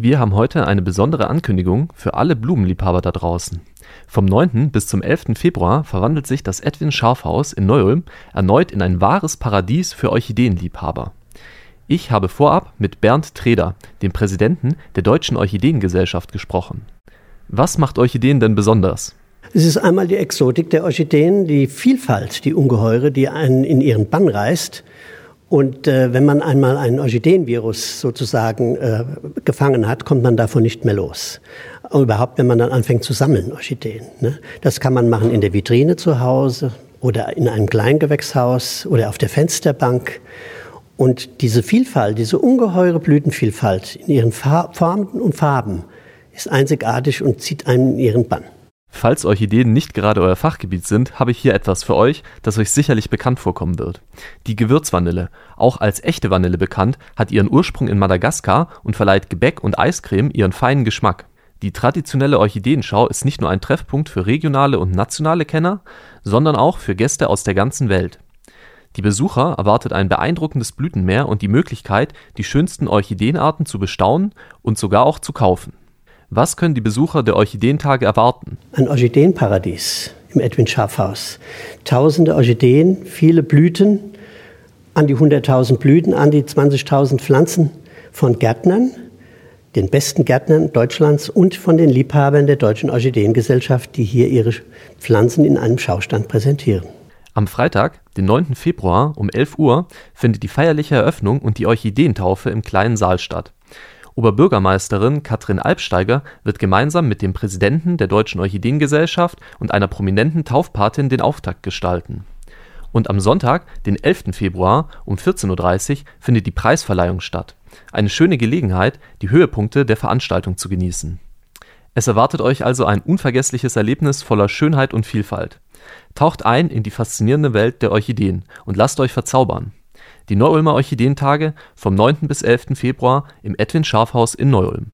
Wir haben heute eine besondere Ankündigung für alle Blumenliebhaber da draußen. Vom 9. bis zum 11. Februar verwandelt sich das Edwin Schafhaus in Neu-Ulm erneut in ein wahres Paradies für Orchideenliebhaber. Ich habe vorab mit Bernd Treder, dem Präsidenten der Deutschen Orchideengesellschaft, gesprochen. Was macht Orchideen denn besonders? Es ist einmal die Exotik der Orchideen, die Vielfalt, die Ungeheure, die einen in ihren Bann reißt und äh, wenn man einmal einen Orchideenvirus sozusagen äh, gefangen hat, kommt man davon nicht mehr los. Aber überhaupt, wenn man dann anfängt zu sammeln, Orchideen. Ne? Das kann man machen in der Vitrine zu Hause oder in einem Kleingewächshaus oder auf der Fensterbank. Und diese Vielfalt, diese ungeheure Blütenvielfalt in ihren Formen und Farben ist einzigartig und zieht einen in ihren Bann. Falls Orchideen nicht gerade euer Fachgebiet sind, habe ich hier etwas für euch, das euch sicherlich bekannt vorkommen wird. Die Gewürzvanille, auch als echte Vanille bekannt, hat ihren Ursprung in Madagaskar und verleiht Gebäck und Eiscreme ihren feinen Geschmack. Die traditionelle Orchideenschau ist nicht nur ein Treffpunkt für regionale und nationale Kenner, sondern auch für Gäste aus der ganzen Welt. Die Besucher erwartet ein beeindruckendes Blütenmeer und die Möglichkeit, die schönsten Orchideenarten zu bestaunen und sogar auch zu kaufen. Was können die Besucher der Orchideentage erwarten? Ein Orchideenparadies im Edwin Schafhaus. Tausende Orchideen, viele Blüten, an die 100.000 Blüten, an die 20.000 Pflanzen von Gärtnern, den besten Gärtnern Deutschlands und von den Liebhabern der Deutschen Orchideengesellschaft, die hier ihre Pflanzen in einem Schaustand präsentieren. Am Freitag, den 9. Februar um 11 Uhr, findet die feierliche Eröffnung und die Orchideentaufe im kleinen Saal statt. Oberbürgermeisterin Katrin Alpsteiger wird gemeinsam mit dem Präsidenten der Deutschen Orchideengesellschaft und einer prominenten Taufpatin den Auftakt gestalten. Und am Sonntag, den 11. Februar um 14.30 Uhr findet die Preisverleihung statt. Eine schöne Gelegenheit, die Höhepunkte der Veranstaltung zu genießen. Es erwartet euch also ein unvergessliches Erlebnis voller Schönheit und Vielfalt. Taucht ein in die faszinierende Welt der Orchideen und lasst euch verzaubern die Neu-Ulmer Orchideentage vom 9. bis 11. Februar im Edwin Schafhaus in Neu-Ulm